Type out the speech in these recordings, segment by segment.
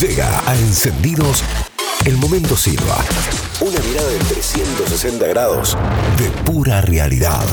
Llega a Encendidos el momento Silva. Una mirada de 360 grados de pura realidad.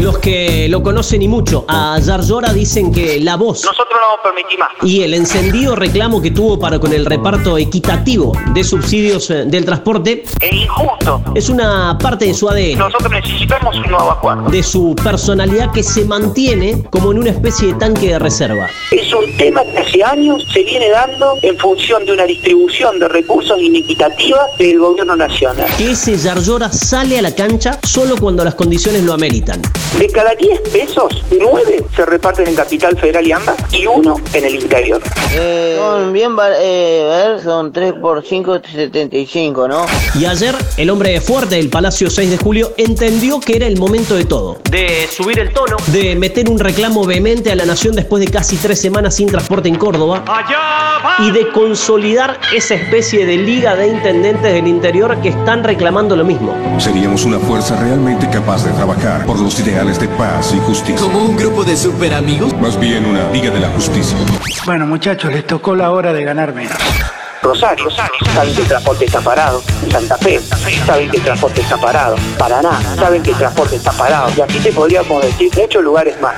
Los que lo conocen y mucho, a Yarlora dicen que la voz Nosotros no vamos a permitir más. y el encendido reclamo que tuvo para con el reparto equitativo de subsidios eh, del transporte Es injusto. es una parte de su ADN, Nosotros necesitamos un nuevo acuerdo. de su personalidad que se mantiene como en una especie de tanque de reserva. Es un tema que hace años se viene dando en función de una distribución de recursos inequitativa del gobierno nacional. Que ese Yarlora sale a la cancha solo cuando las condiciones lo ameritan. De cada 10 pesos, 9 se reparten en Capital Federal y AMBA y uno en el interior. Eh, son bien, val- eh, a ver, son 3 por 5, 75, ¿no? Y ayer, el hombre fuerte del Palacio 6 de Julio entendió que era el momento de todo. De subir el tono. De meter un reclamo vehemente a la nación después de casi tres semanas sin transporte en Córdoba. Y de consolidar esa especie de liga de intendentes del interior que están reclamando lo mismo. Seríamos una fuerza realmente capaz de trabajar por los ideales de paz y justicia. ¿Como un grupo de super amigos? Más bien una liga de la justicia. Bueno, muchachos, les tocó la hora de ganar menos. Rosario, saben que el transporte está parado. Santa Fe, saben que el transporte está parado. Paraná, saben que el transporte está parado. Y aquí te podríamos decir muchos lugares más.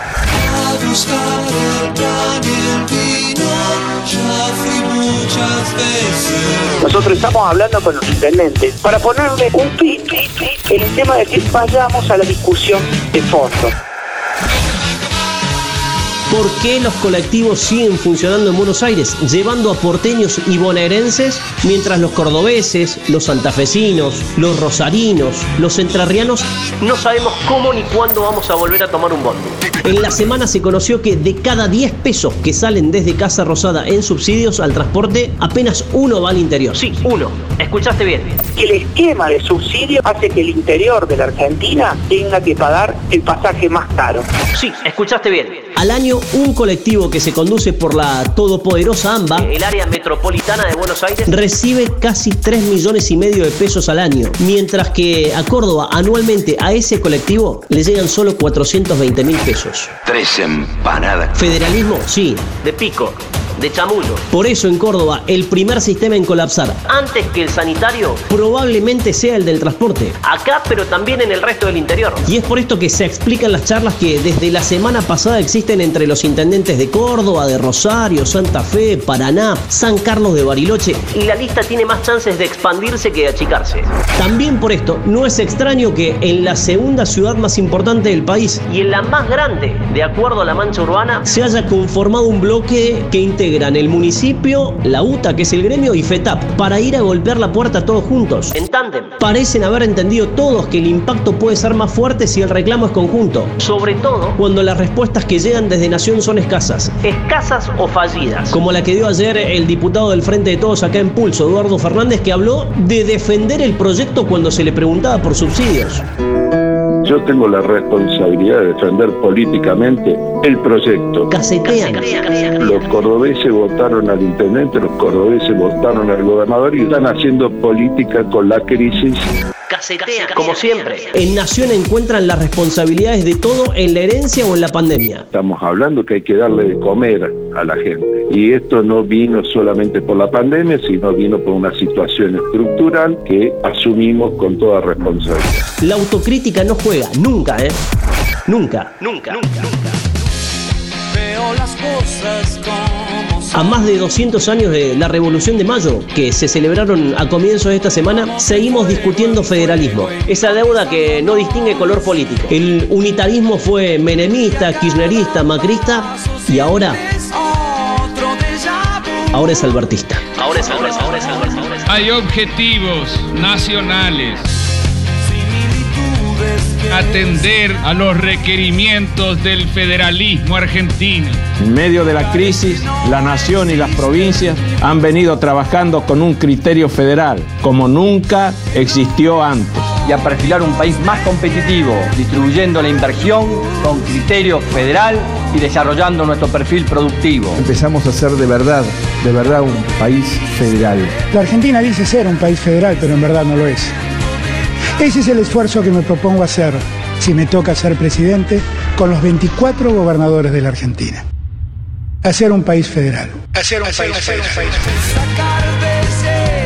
Nosotros estamos hablando con los intendentes para ponerle un pin en el tema de que vayamos a la discusión de fondo. ¿Por qué los colectivos siguen funcionando en Buenos Aires, llevando a porteños y bonaerenses, mientras los cordobeses, los santafesinos, los rosarinos, los entrerrianos no sabemos cómo ni cuándo vamos a volver a tomar un bondi? En la semana se conoció que de cada 10 pesos que salen desde Casa Rosada en subsidios al transporte, apenas uno va al interior. Sí, uno. Escuchaste bien. El esquema de subsidio hace que el interior de la Argentina tenga que pagar el pasaje más caro. Sí, escuchaste bien. Al año, un colectivo que se conduce por la todopoderosa AMBA, el área metropolitana de Buenos Aires, recibe casi 3 millones y medio de pesos al año, mientras que a Córdoba anualmente a ese colectivo le llegan solo 420 mil pesos. Tres empanadas. Federalismo, sí, de pico. De chamullo. Por eso en Córdoba el primer sistema en colapsar, antes que el sanitario, probablemente sea el del transporte. Acá, pero también en el resto del interior. Y es por esto que se explican las charlas que desde la semana pasada existen entre los intendentes de Córdoba, de Rosario, Santa Fe, Paraná, San Carlos de Bariloche. Y la lista tiene más chances de expandirse que de achicarse. También por esto, no es extraño que en la segunda ciudad más importante del país y en la más grande, de acuerdo a la mancha urbana, se haya conformado un bloque que integran el municipio, la UTA, que es el gremio, y FETAP, para ir a golpear la puerta todos juntos, en tándem. Parecen haber entendido todos que el impacto puede ser más fuerte si el reclamo es conjunto, sobre todo cuando las respuestas que llegan desde Nación son escasas. Escasas o fallidas. Como la que dio ayer el diputado del Frente de Todos acá en Pulso, Eduardo Fernández, que habló de defender el proyecto cuando se le preguntaba por subsidios. Yo tengo la responsabilidad de defender políticamente el proyecto. Casetean. Los cordobeses votaron al intendente, los cordobeses votaron al gobernador y están haciendo política con la crisis. Casetean. Como siempre. En Nación encuentran las responsabilidades de todo en la herencia o en la pandemia. Estamos hablando que hay que darle de comer a la gente. Y esto no vino solamente por la pandemia, sino vino por una situación estructural que asumimos con toda responsabilidad. La autocrítica no juega, nunca, ¿eh? Nunca. Nunca. Nunca. Veo las cosas como A más de 200 años de la Revolución de Mayo, que se celebraron a comienzos de esta semana, seguimos discutiendo federalismo. Esa deuda que no distingue color político. El unitarismo fue menemista, kirchnerista, macrista y ahora, déjà vu. ahora es albertista. Ahora es albertista. Hay objetivos nacionales. Atender a los requerimientos del federalismo argentino. En medio de la crisis, la nación y las provincias han venido trabajando con un criterio federal, como nunca existió antes. Y a perfilar un país más competitivo, distribuyendo la inversión con criterio federal y desarrollando nuestro perfil productivo. Empezamos a ser de verdad, de verdad un país federal. La Argentina dice ser un país federal, pero en verdad no lo es. Ese es el esfuerzo que me propongo hacer si me toca ser presidente con los 24 gobernadores de la Argentina. a ser un país federal. A ser un país federal. Sacar belleza de este